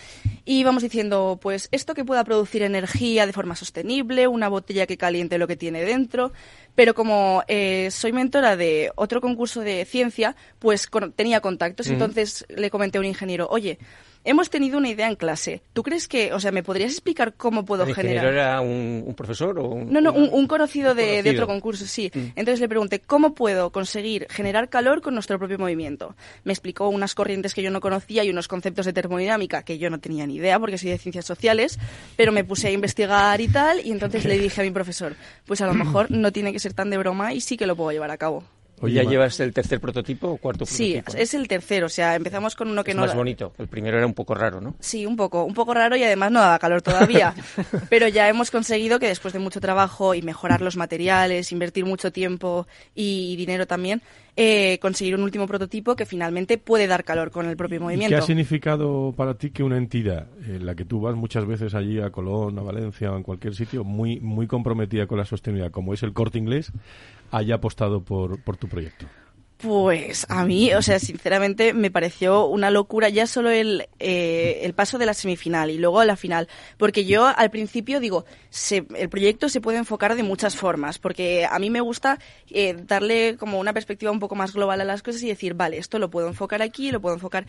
Y vamos diciendo, pues esto que pueda producir energía de forma sostenible, una botella que caliente lo que tiene dentro. Pero como eh, soy mentora de otro concurso de ciencia, pues tenía contactos. Entonces le comenté a un ingeniero, oye, hemos tenido una idea en clase. ¿Tú crees que, o sea, me podrías explicar cómo puedo ¿El generar? era un, profesor o un, No, no, un, conocido, de, otro concurso, sí. Mm. Entonces le pregunté, ¿cómo puedo conseguir generar calor con nuestro propio movimiento? Me explicó unas corrientes que yo no conocía y unos conceptos de termodinámica que yo no tenía ni idea porque soy de ciencias sociales, pero me puse a investigar y tal, y entonces le dije a mi profesor, pues a lo mejor no tiene que ser tan de broma y sí que lo puedo llevar a cabo. Oye, ¿Ya llevas el tercer prototipo o cuarto prototipo? Sí, es el tercero. O sea, empezamos con uno que es no. más bonito. El primero era un poco raro, ¿no? Sí, un poco. Un poco raro y además no daba calor todavía. [laughs] Pero ya hemos conseguido que después de mucho trabajo y mejorar los materiales, invertir mucho tiempo y dinero también, eh, conseguir un último prototipo que finalmente puede dar calor con el propio movimiento. ¿Qué ha significado para ti que una entidad en la que tú vas muchas veces allí a Colón, a Valencia o en cualquier sitio muy, muy comprometida con la sostenibilidad, como es el corte inglés, haya apostado por, por tu proyecto? Pues a mí, o sea, sinceramente me pareció una locura ya solo el, eh, el paso de la semifinal y luego a la final, porque yo al principio digo, el proyecto se puede enfocar de muchas formas, porque a mí me gusta eh, darle como una perspectiva un poco más global a las cosas y decir, vale, esto lo puedo enfocar aquí, lo puedo enfocar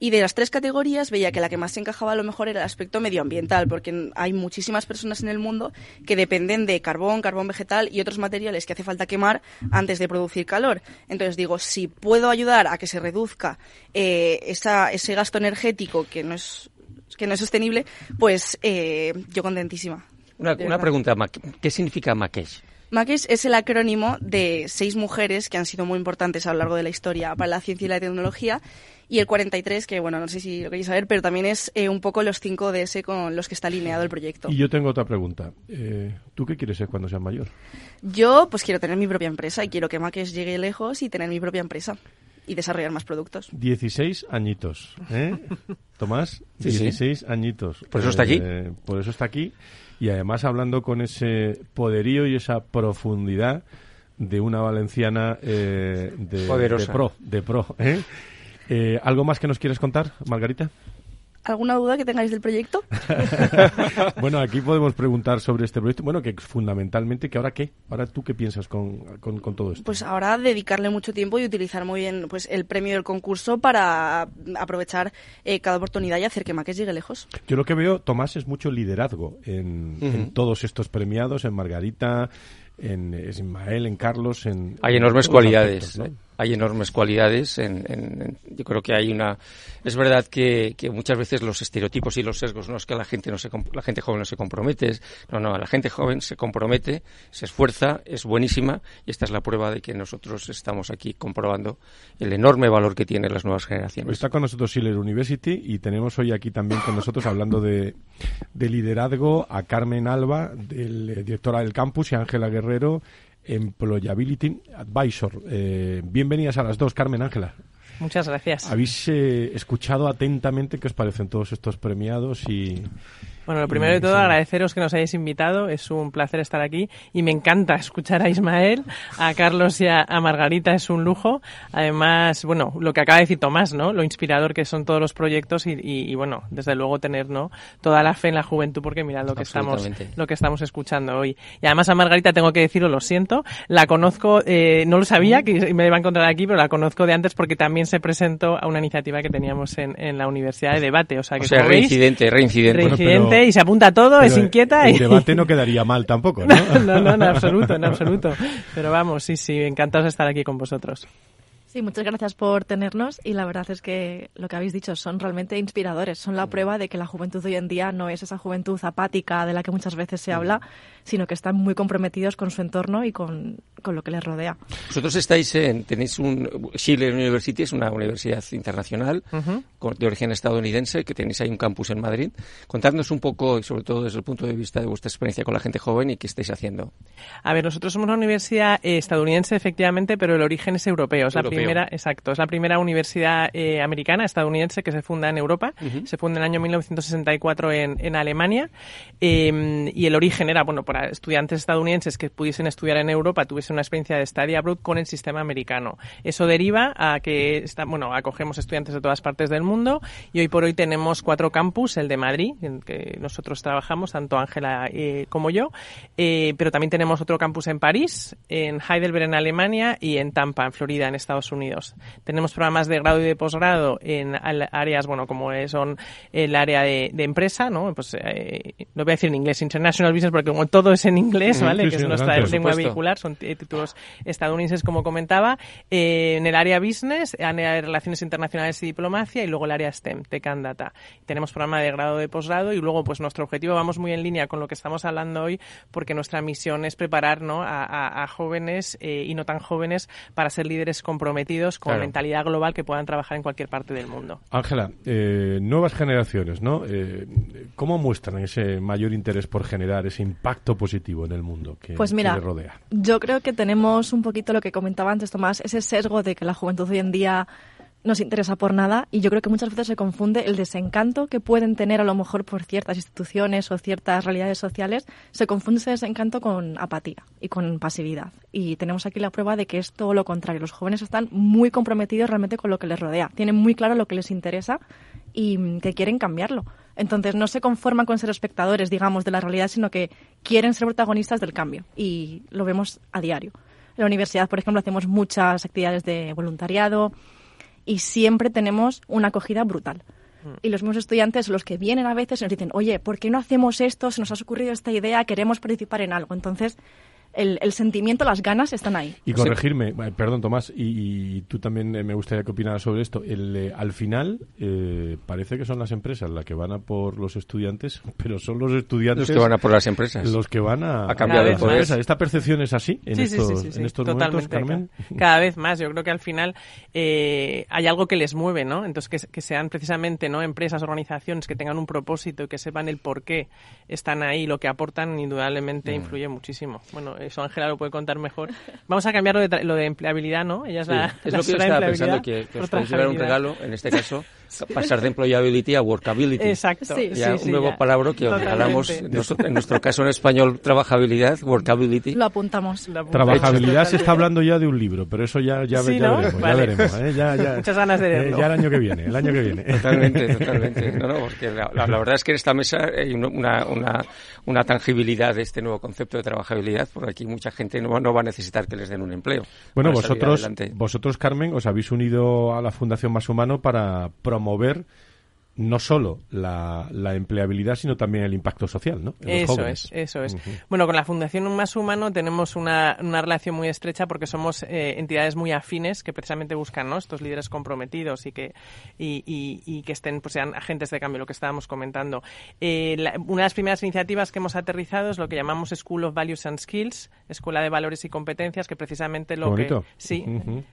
y de las tres categorías veía que la que más se encajaba a lo mejor era el aspecto medioambiental, porque hay muchísimas personas en el mundo que dependen de carbón, carbón vegetal y otros materiales que hace falta quemar antes de producir calor. Entonces digo, si puedo ayudar a que se reduzca eh, ese gasto energético que no es, que no es sostenible, pues eh, yo contentísima. Una, pregunta, ¿qué significa Makesh? Makesh es el acrónimo de seis mujeres que han sido muy importantes a lo largo de la historia para la ciencia y la tecnología y el 43, que bueno, no sé si lo queréis saber, pero también es eh, un poco los 5 DS con los que está alineado el proyecto. Y yo tengo otra pregunta. Eh, ¿Tú qué quieres ser cuando seas mayor? Yo pues quiero tener mi propia empresa y quiero que Maques llegue lejos y tener mi propia empresa y desarrollar más productos. 16 añitos, ¿eh? [laughs] Tomás, 16 añitos. Por eso está aquí. Eh, por eso está aquí. Y además hablando con ese poderío y esa profundidad de una valenciana de, de, pro, de pro, ¿eh? Eh, ¿Algo más que nos quieres contar, Margarita? ¿Alguna duda que tengáis del proyecto? [laughs] bueno, aquí podemos preguntar sobre este proyecto. Bueno, que fundamentalmente, que ahora qué? Ahora tú qué piensas con, con, todo esto? Pues ahora dedicarle mucho tiempo y utilizar muy bien pues el premio del concurso para aprovechar eh, cada oportunidad y hacer que Maques llegue lejos. Yo lo que veo, Tomás, es mucho liderazgo en, en todos estos premiados, en Margarita, en Ismael, en Carlos, en... Hay enormes cualidades. Hay enormes cualidades. En, yo creo que hay una... Es verdad que, muchas veces los estereotipos y los sesgos no es que la gente, no se, la gente joven no se compromete. No, no, la gente joven se compromete, se esfuerza, es buenísima y esta es la prueba de que nosotros estamos aquí comprobando el enorme valor que tienen las nuevas generaciones. Está con nosotros Schiller University y tenemos hoy aquí también con nosotros hablando de, de liderazgo a Carmen Alba, del, eh, directora del campus, y Ángela Guerrero Guerrero, Employability Advisor. Eh, bienvenidas a las dos, Carmen Ángela. Muchas gracias. Habéis eh, escuchado atentamente qué os parecen todos estos premiados y, bueno, lo primero de todo, agradeceros que nos hayáis invitado. Es un placer estar aquí y me encanta escuchar a Ismael, a Carlos y a, Margarita. Es un lujo. Además, bueno, lo que acaba de decir Tomás, ¿no? Lo inspirador que son todos los proyectos y, bueno, desde luego tener, ¿no? Toda la fe en la juventud porque mira lo que estamos, lo que estamos escuchando hoy. Y además a Margarita tengo que decirlo, lo siento. La conozco, eh, no lo sabía que me iba a encontrar aquí, pero la conozco de antes porque también se presentó a una iniciativa que teníamos en, la Universidad de Debate. O sea, que reincidente, reincidente y se apunta todo, es inquieta. El debate no quedaría mal [laughs] tampoco, ¿no? no, no, en absoluto, en absoluto. Pero vamos, sí, sí, encantados de estar aquí con vosotros. Sí, muchas gracias por tenernos y la verdad es que lo que habéis dicho son realmente inspiradores, son la prueba de que la juventud hoy en día no es esa juventud apática de la que muchas veces se habla, sino que están muy comprometidos con su entorno y con, lo que les rodea. Vosotros estáis en, tenéis un, Schiller University es una universidad internacional de origen estadounidense que tenéis ahí un campus en Madrid. Contadnos un poco, y sobre todo desde el punto de vista de vuestra experiencia con la gente joven y qué estáis haciendo. A ver, nosotros somos una universidad eh, estadounidense efectivamente, pero el origen es europeo. Es la exacto, es la primera universidad eh, americana, estadounidense, que se funda en Europa. Se funda en el año 1964 en, en Alemania. Em, y el origen era, bueno, para estudiantes estadounidenses que pudiesen estudiar en Europa, tuviesen una experiencia de study abroad con el sistema americano. Eso deriva a que, está, bueno, acogemos estudiantes de todas partes del mundo y hoy por hoy tenemos cuatro campus, el de Madrid, en que nosotros trabajamos, tanto Ángela eh, como yo, eh, pero también tenemos otro campus en París, en Heidelberg en Alemania y en Tampa, en Florida, en Estados Unidos. Unidos. Tenemos programas de grado y de posgrado en áreas, bueno, como son el área de, empresa, ¿no? Pues eh, lo voy a decir en inglés, International Business, porque como todo es en inglés, ¿vale? que es nuestra lengua vehicular, son títulos estadounidenses, como comentaba. Eh, en el área business, área de relaciones internacionales y diplomacia, y luego el área STEM, Tech and Data. Tenemos programa de grado de posgrado y luego, pues nuestro objetivo, vamos muy en línea con lo que estamos hablando hoy, porque nuestra misión es preparar ¿no? a, jóvenes eh, y no tan jóvenes para ser líderes comprometidos con mentalidad global que puedan trabajar en cualquier parte del mundo. Ángela, eh, nuevas generaciones, ¿no? Eh, ¿Cómo muestran ese mayor interés por generar ese impacto positivo en el mundo que, pues mira, les rodea? Yo creo que tenemos un poquito lo que comentaba antes Tomás, ese sesgo de que la juventud hoy en día no se interesa por nada y yo creo que muchas veces se confunde el desencanto que pueden tener a lo mejor por ciertas instituciones o ciertas realidades sociales, se confunde ese desencanto con apatía y con pasividad. Y tenemos aquí la prueba de que es todo lo contrario. Los jóvenes están muy comprometidos realmente con lo que les rodea, tienen muy claro lo que les interesa y que quieren cambiarlo. Entonces no se conforman con ser espectadores, digamos, de la realidad, sino que quieren ser protagonistas del cambio y lo vemos a diario. En la universidad, por ejemplo, hacemos muchas actividades de voluntariado, y siempre tenemos una acogida brutal. Mm. Y los mismos estudiantes, los que vienen a veces, nos dicen, oye, ¿por qué no hacemos esto? Se nos ha ocurrido esta idea, queremos participar en algo. Entonces, el, sentimiento, las ganas están ahí. Y corregirme, perdón Tomás, y, tú también eh, me gustaría que opinaras sobre esto. El, eh, al final eh, parece que son las empresas las que van a por los estudiantes, [laughs] pero son los estudiantes los que van a por las empresas. Los que van a, cambiar de poder. ¿Esta percepción es así en estos, en estos momentos, Carmen? Cada, vez más. Yo creo que al final hay algo que les mueve, ¿no? Entonces que, que, sean precisamente no empresas, organizaciones que tengan un propósito y que sepan el por qué están ahí, lo que aportan, indudablemente mm. influye muchísimo. Bueno, eso Ángela lo puede contar mejor. Vamos a cambiar lo de, lo de empleabilidad, ¿no? Ella es, la, es lo que yo estaba pensando, que, os podéis llevar un regalo, en este caso, pasar de employability a workability. Exacto. ya un nuevo palabra que hablamos, en nuestro, caso en español, trabajabilidad, workability. Lo apuntamos. Trabajabilidad se está hablando ya de un libro, pero eso ya, ya, veremos. Ya veremos ¿eh? ya, ya, [laughs] Muchas ganas de verlo. Eh, ya el año que viene, el año que viene. Totalmente, [laughs] totalmente. No, no, porque la, la, verdad es que en esta mesa hay una, una, una, tangibilidad de este nuevo concepto de trabajabilidad, porque aquí mucha gente no, no va a necesitar que les den un empleo. Bueno, vosotros, vosotros, Carmen, os habéis unido a la Fundación Más Humano para promover no solo la, empleabilidad, sino también el impacto social, ¿no? eso es, eso es. Bueno, con la Fundación Más Humano tenemos una, una relación muy estrecha porque somos eh, entidades muy afines que precisamente buscan ¿no? estos líderes comprometidos y que, y, y, que estén, pues sean agentes de cambio, lo que estábamos comentando. Eh, una de las primeras iniciativas que hemos aterrizado es lo que llamamos School of Values and Skills, Escuela de Valores y Competencias, que precisamente lo que... Sí,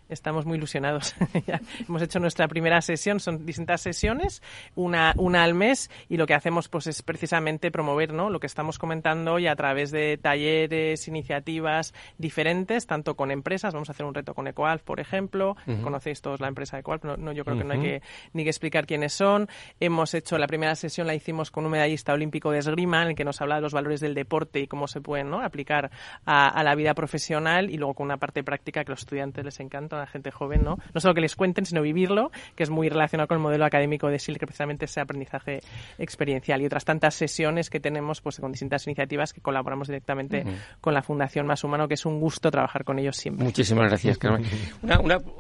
estamos muy ilusionados. [laughs] hemos hecho nuestra primera sesión, son distintas sesiones una, una al mes y lo que hacemos pues es precisamente promover ¿no? lo que estamos comentando hoy a través de talleres, iniciativas diferentes, tanto con empresas, vamos a hacer un reto con Ecoalf, por ejemplo, conocéis todos la empresa Ecoalf, no, yo creo que no hay que ni que explicar quiénes son. Hemos hecho la primera sesión, la hicimos con un medallista olímpico de esgrima, en el que nos habla de los valores del deporte y cómo se pueden ¿no? aplicar a, la vida profesional y luego con una parte práctica que a los estudiantes les encanta, a la gente joven, ¿no? No solo que les cuenten, sino vivirlo, que es muy relacionado con el modelo académico de SIL, que ese aprendizaje experiencial y otras tantas sesiones que tenemos pues con distintas iniciativas que colaboramos directamente con la Fundación Más Humano, que es un gusto trabajar con ellos siempre. Muchísimas gracias, Carmen. [laughs]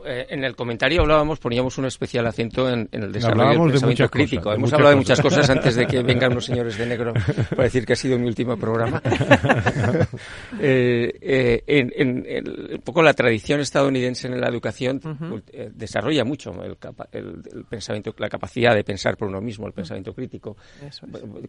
Eh, en el comentario hablábamos, poníamos un especial acento en, el desarrollo del pensamiento crítico. Hemos hablado de muchas cosas antes de que [laughs] vengan los señores de negro para decir que ha sido mi último programa. [laughs] Eh, eh, en, un poco la tradición estadounidense en la educación desarrolla mucho el, el, pensamiento, la capacidad de pensar por uno mismo, el pensamiento crítico.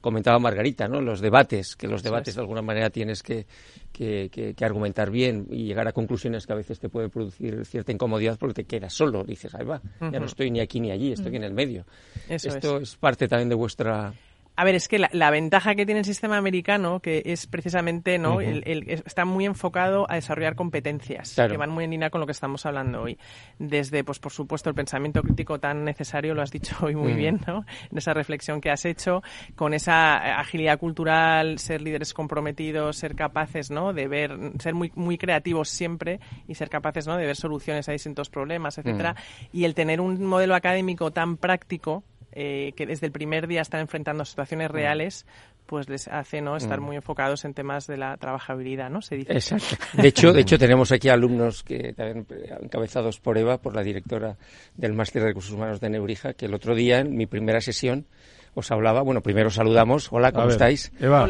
Comentaba Margarita, ¿no? Los debates, que los debates de alguna manera tienes que, que, argumentar bien y llegar a conclusiones que a veces te puede producir cierta incomodidad porque te quedas solo. Dices, ahí va, ya no estoy ni aquí ni allí, estoy en el medio. Esto es parte también de vuestra a ver, es que la, ventaja que tiene el sistema americano, que es precisamente, ¿no? el, está muy enfocado a desarrollar competencias que van muy en línea con lo que estamos hablando hoy. Desde, pues por supuesto, el pensamiento crítico tan necesario, lo has dicho hoy muy bien, ¿no? En esa reflexión que has hecho, con esa agilidad cultural, ser líderes comprometidos, ser capaces, ¿no? De ver, ser muy, muy creativos siempre y ser capaces, ¿no? De ver soluciones a distintos problemas, etcétera. Y el tener un modelo académico tan práctico eh, que desde el primer día están enfrentando situaciones mm. reales, pues les hace no estar mm. muy enfocados en temas de la trabajabilidad, ¿no? Se dice. Exacto. De hecho, de [laughs] hecho tenemos aquí alumnos que también encabezados por Eva, por la directora del máster de recursos humanos de Neurija, que el otro día en mi primera sesión os hablaba. Bueno, primero saludamos. Hola, ¿cómo estáis? Eva,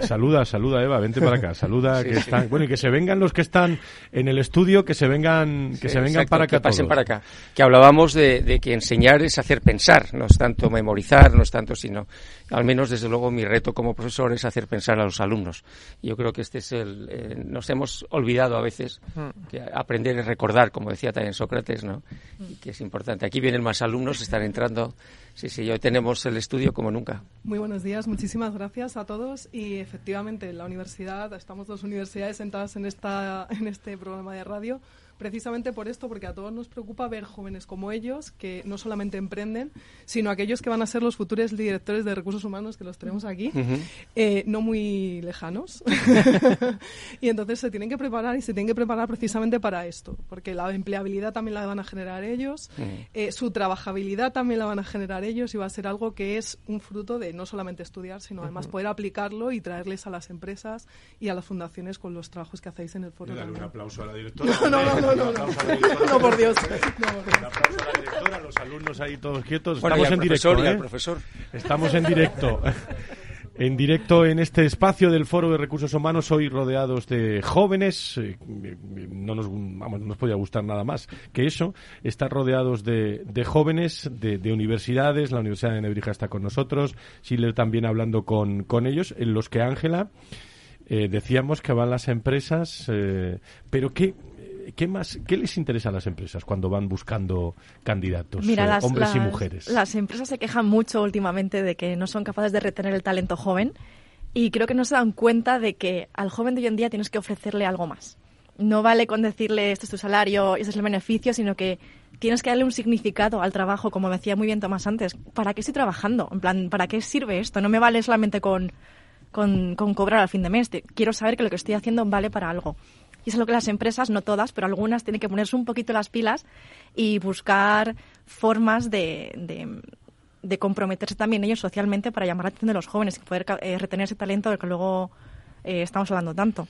saluda, saluda, Eva, vente para acá. Saluda, [laughs] que están, bueno, y que se vengan los que están en el estudio, que se vengan, que se vengan para acá. Que pasen para acá. Que hablábamos de, que enseñar es hacer pensar, no es tanto memorizar, no es tanto, sino, al menos desde luego mi reto como profesor es hacer pensar a los alumnos. Yo creo que este es el, eh, nos hemos olvidado a veces mm. que aprender es recordar, como decía también Sócrates, ¿no? Y que es importante. Aquí vienen más alumnos, están entrando Sí, sí, hoy tenemos el estudio como nunca. Muy buenos días, muchísimas gracias a todos. Y efectivamente, en la universidad, estamos dos universidades sentadas en, esta, en este programa de radio precisamente por esto, porque a todos nos preocupa ver jóvenes como ellos que no solamente emprenden, sino aquellos que van a ser los futuros directores de recursos humanos, que los tenemos aquí, eh, no muy lejanos. [laughs] y entonces se tienen que preparar y se tienen que preparar precisamente para esto, porque la empleabilidad también la van a generar ellos, eh, su trabajabilidad también la van a generar ellos y va a ser algo que es un fruto de no solamente estudiar, sino además poder aplicarlo y traerles a las empresas y a las fundaciones con los trabajos que hacéis en el foro. un aplauso a la directora. [laughs] no, no, no, [laughs] no. por Dios. Un aplauso a la directora, los alumnos ahí todos quietos. Estamos en directo. ¿eh? profesor. Estamos en directo. [laughs] En directo en este espacio del Foro de Recursos Humanos, hoy rodeados de jóvenes, eh, no nos, vamos, no nos podía gustar nada más que eso, estar rodeados de, de jóvenes, de, de, universidades, la Universidad de Nebrija está con nosotros, Schiller también hablando con, con ellos, en los que Ángela, eh, decíamos que van las empresas, eh, pero ¿qué, ¿qué más, qué les interesa a las empresas cuando van buscando candidatos, eh, hombres y mujeres? Las empresas se quejan mucho últimamente de que no son capaces de retener el talento joven y creo que no se dan cuenta de que al joven de hoy en día tienes que ofrecerle algo más. No vale con decirle esto es tu salario, este es el beneficio, sino que tienes que darle un significado al trabajo, como decía muy bien Tomás antes. ¿Para qué estoy trabajando? En plan, ¿para qué sirve esto? No me vale solamente con, con, con cobrar al fin de mes. Quiero saber que lo que estoy haciendo vale para algo. Y es lo que las empresas, no todas, pero algunas tienen que ponerse un poquito las pilas y buscar formas de, de, comprometerse también ellos socialmente para llamar la atención de los jóvenes y poder eh, retener ese talento del que luego eh, estamos hablando tanto.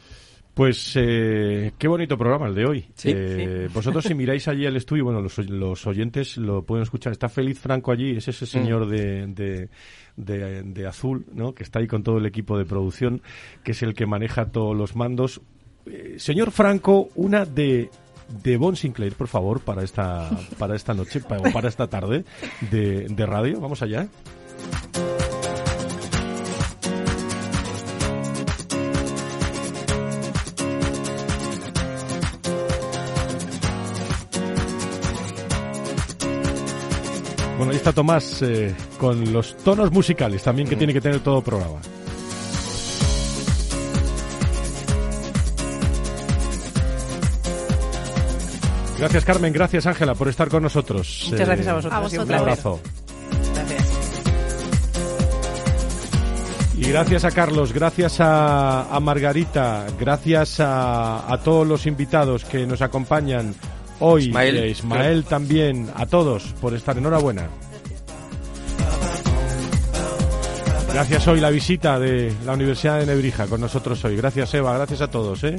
Pues eh, qué bonito programa el de hoy. Vosotros si [laughs] miráis allí al estudio, bueno, los, los, oyentes lo pueden escuchar. Está Feliz Franco allí, es ese señor mm. de, de, de, azul, ¿no? Que está ahí con todo el equipo de producción, que es el que maneja todos los mandos. Eh, señor Franco, una de de Bon Sinclair, por favor, para esta para esta noche o para esta tarde de, de radio. Vamos allá. Bueno, ahí está Tomás eh, con los tonos musicales también que tiene que tener todo programa. Gracias Carmen, gracias Ángela por estar con nosotros. Muchas gracias a vosotros. Un abrazo. Y gracias a Carlos, gracias a, Margarita, gracias a, todos los invitados que nos acompañan hoy, Ismael, eh, Ismael también, a todos por estar. Enhorabuena. Gracias hoy la visita de la Universidad de Nebrija con nosotros hoy. Gracias Eva, gracias a todos. ¿eh?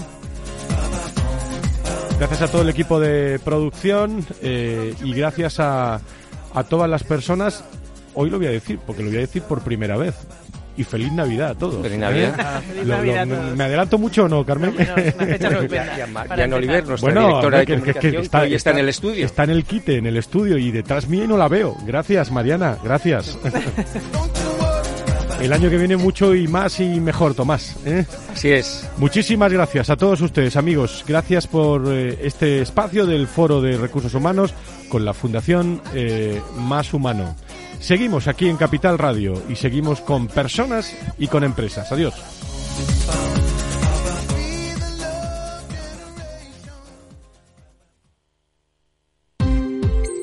Gracias a todo el equipo de producción eh, y gracias a, a todas las personas. Hoy lo voy a decir, porque lo voy a decir por primera vez y feliz Navidad a todos. Feliz Navidad. Ah, feliz Navidad ¿Me adelanto mucho o no, Carmen? [laughs] No, no, Oliver, nuestra bueno, directora de comunicación, que, está, está, en el estudio. Está en el quite, en el estudio, y detrás mío no la veo. Gracias, Mariana, gracias. [laughs] el año que viene mucho y más y mejor, Tomás. ¿eh? Así es. Muchísimas gracias a todos ustedes, amigos. Gracias por eh, este espacio del Foro de Recursos Humanos con la Fundación eh, Más Humano. Seguimos aquí en Capital Radio y seguimos con personas y con empresas. Adiós.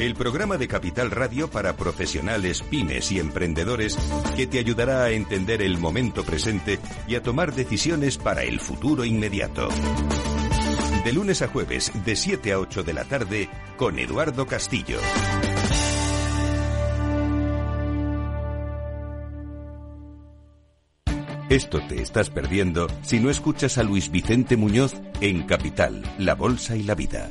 el programa de Capital Radio para profesionales, pymes y emprendedores que te ayudará a entender el momento presente y a tomar decisiones para el futuro inmediato. De lunes a jueves, de 7 a 8 de la tarde, con Eduardo Castillo. Esto te estás perdiendo si no escuchas a Luis Vicente Muñoz en Capital, La Bolsa y la Vida.